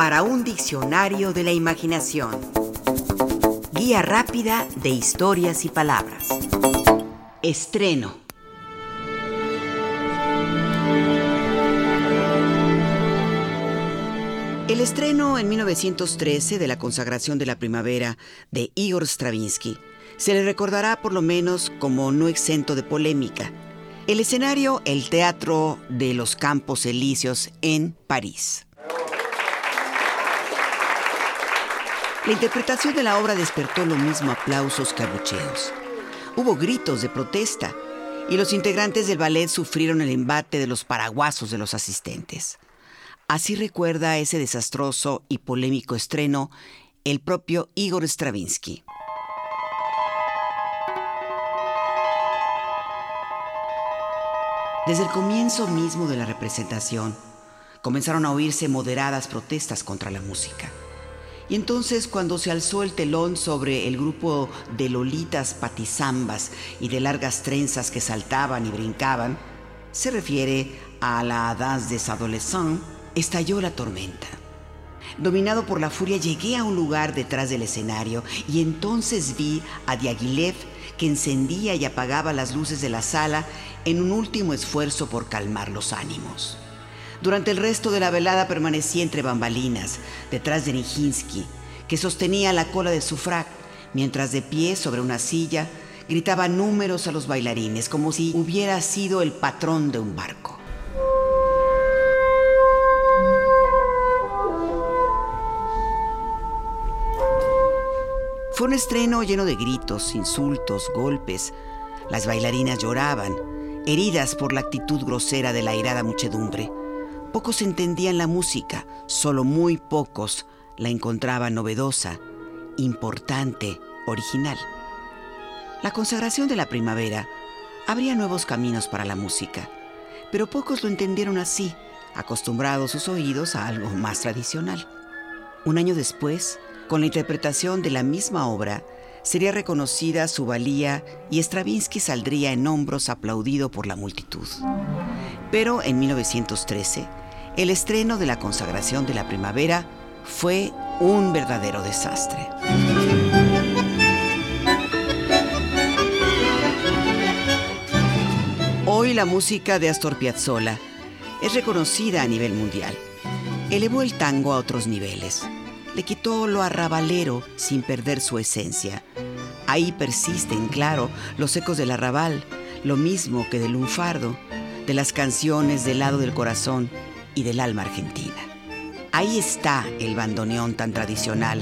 para un diccionario de la imaginación. Guía rápida de historias y palabras. Estreno. El estreno en 1913 de la consagración de la primavera de Igor Stravinsky se le recordará por lo menos como no exento de polémica. El escenario, el Teatro de los Campos Elíseos en París. La interpretación de la obra despertó lo mismo aplausos que abucheos. Hubo gritos de protesta y los integrantes del ballet sufrieron el embate de los paraguasos de los asistentes. Así recuerda ese desastroso y polémico estreno el propio Igor Stravinsky. Desde el comienzo mismo de la representación, comenzaron a oírse moderadas protestas contra la música. Y entonces cuando se alzó el telón sobre el grupo de lolitas patizambas y de largas trenzas que saltaban y brincaban, se refiere a la danse des adolescents, estalló la tormenta. Dominado por la furia llegué a un lugar detrás del escenario y entonces vi a Diaghilev que encendía y apagaba las luces de la sala en un último esfuerzo por calmar los ánimos. Durante el resto de la velada permanecí entre bambalinas, detrás de Nijinsky, que sostenía la cola de su frac, mientras de pie sobre una silla gritaba números a los bailarines, como si hubiera sido el patrón de un barco. Fue un estreno lleno de gritos, insultos, golpes. Las bailarinas lloraban, heridas por la actitud grosera de la airada muchedumbre. Pocos entendían la música, solo muy pocos la encontraban novedosa, importante, original. La consagración de la primavera abría nuevos caminos para la música, pero pocos lo entendieron así, acostumbrados sus oídos a algo más tradicional. Un año después, con la interpretación de la misma obra, sería reconocida su valía y Stravinsky saldría en hombros aplaudido por la multitud. Pero en 1913, el estreno de la consagración de la primavera fue un verdadero desastre. Hoy la música de Astor Piazzolla es reconocida a nivel mundial. Elevó el tango a otros niveles. Le quitó lo arrabalero sin perder su esencia. Ahí persisten, claro, los ecos del arrabal, lo mismo que del lunfardo, de las canciones del lado del corazón y del alma argentina. Ahí está el bandoneón tan tradicional,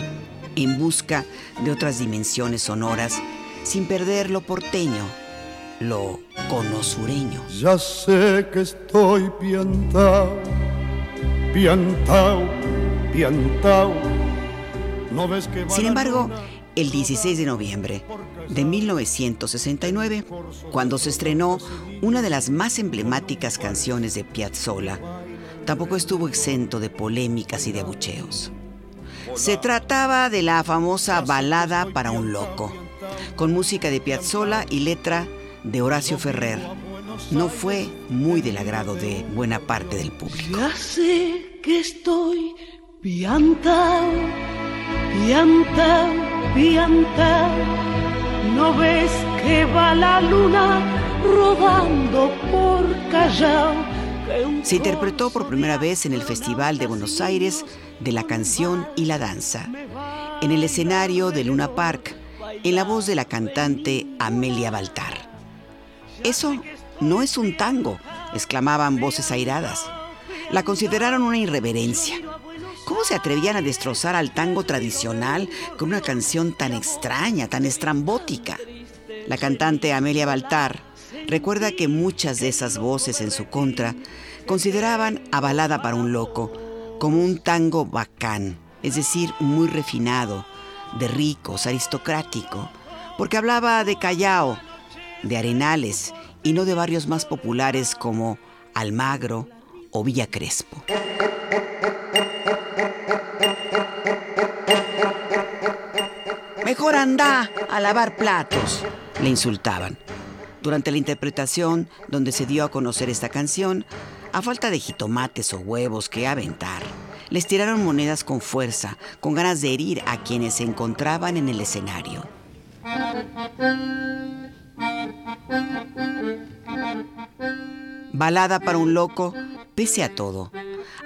en busca de otras dimensiones sonoras, sin perder lo porteño, lo conosureño. Ya sé que estoy piantao, piantao, piantao. ¿No ves que Sin embargo, el 16 de noviembre de 1969, cuando se estrenó una de las más emblemáticas canciones de Piazzolla, tampoco estuvo exento de polémicas y de abucheos. Se trataba de la famosa Balada para un Loco, con música de Piazzolla y letra de Horacio Ferrer. No fue muy del agrado de buena parte del público. Ya sé que estoy piantao, piantao, piantao. ¿No ves que va la luna rodando por Callao? Se interpretó por primera vez en el Festival de Buenos Aires de la canción y la danza, en el escenario de Luna Park, en la voz de la cantante Amelia Baltar. Eso no es un tango, exclamaban voces airadas. La consideraron una irreverencia. ¿Cómo se atrevían a destrozar al tango tradicional con una canción tan extraña, tan estrambótica? La cantante Amelia Baltar recuerda que muchas de esas voces en su contra consideraban a Balada para un Loco como un tango bacán, es decir, muy refinado, de ricos, aristocrático, porque hablaba de Callao, de Arenales y no de barrios más populares como Almagro o Villa Crespo. Mejor anda a lavar platos, le insultaban. Durante la interpretación donde se dio a conocer esta canción, a falta de jitomates o huevos que aventar, les tiraron monedas con fuerza, con ganas de herir a quienes se encontraban en el escenario. Balada para un loco, pese a todo,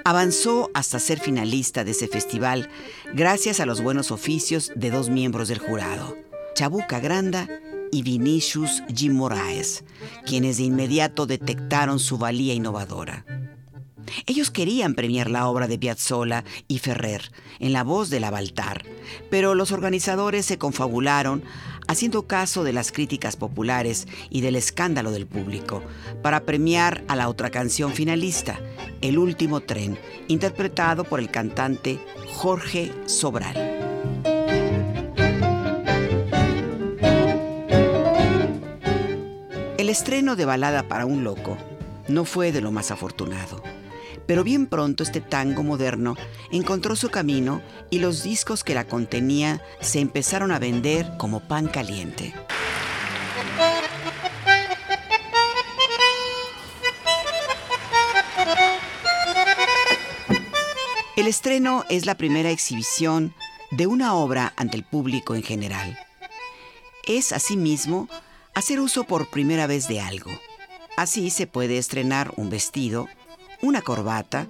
avanzó hasta ser finalista de ese festival gracias a los buenos oficios de dos miembros del jurado, Chabuca Granda y Vinicius G. Moraes, quienes de inmediato detectaron su valía innovadora. Ellos querían premiar la obra de Piazzolla y Ferrer en la voz de la Baltar, pero los organizadores se confabularon haciendo caso de las críticas populares y del escándalo del público para premiar a la otra canción finalista, El último tren, interpretado por el cantante Jorge Sobral. Estreno de Balada para un Loco no fue de lo más afortunado. Pero bien pronto este tango moderno encontró su camino y los discos que la contenía se empezaron a vender como pan caliente. El estreno es la primera exhibición de una obra ante el público en general. Es asimismo hacer uso por primera vez de algo. Así se puede estrenar un vestido, una corbata,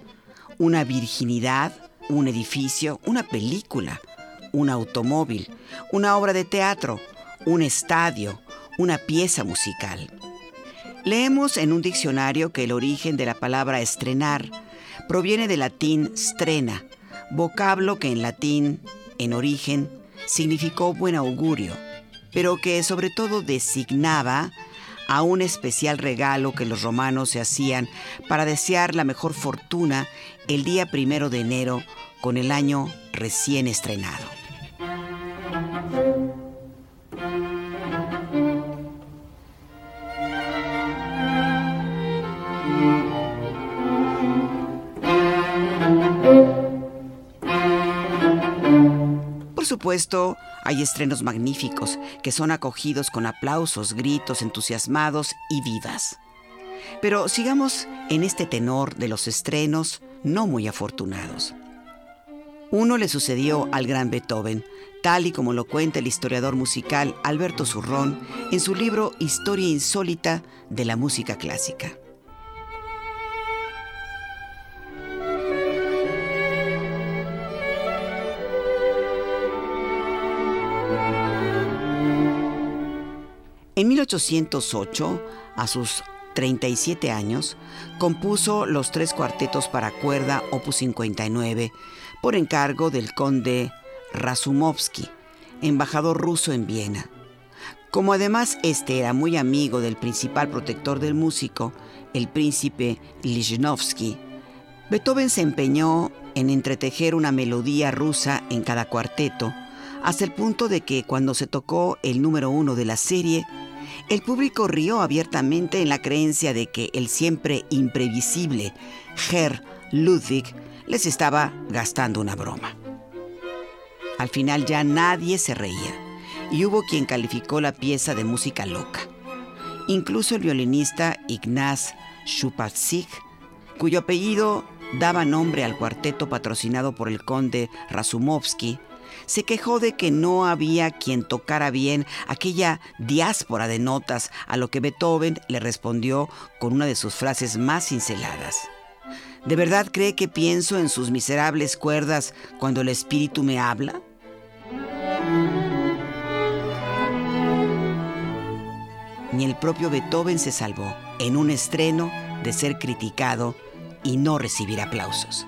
una virginidad, un edificio, una película, un automóvil, una obra de teatro, un estadio, una pieza musical. Leemos en un diccionario que el origen de la palabra estrenar proviene del latín strena, vocablo que en latín, en origen, significó buen augurio, pero que sobre todo designaba a un especial regalo que los romanos se hacían para desear la mejor fortuna el día primero de enero con el año recién estrenado. Por supuesto, hay estrenos magníficos que son acogidos con aplausos, gritos entusiasmados y vivas. Pero sigamos en este tenor de los estrenos no muy afortunados. Uno le sucedió al gran Beethoven, tal y como lo cuenta el historiador musical Alberto Zurrón en su libro Historia insólita de la música clásica. En 1808, a sus 37 años, compuso los tres cuartetos para cuerda opus 59 por encargo del conde Razumovsky, embajador ruso en Viena. Como además este era muy amigo del principal protector del músico, el príncipe Lichnowsky, Beethoven se empeñó en entretejer una melodía rusa en cada cuarteto, hasta el punto de que cuando se tocó el número uno de la serie, el público rió abiertamente en la creencia de que el siempre imprevisible Herr Ludwig les estaba gastando una broma. Al final ya nadie se reía y hubo quien calificó la pieza de música loca. Incluso el violinista Ignaz Schupatzig, cuyo apellido daba nombre al cuarteto patrocinado por el conde Razumovsky, se quejó de que no había quien tocara bien aquella diáspora de notas, a lo que Beethoven le respondió con una de sus frases más cinceladas. ¿De verdad cree que pienso en sus miserables cuerdas cuando el espíritu me habla? Ni el propio Beethoven se salvó en un estreno de ser criticado y no recibir aplausos.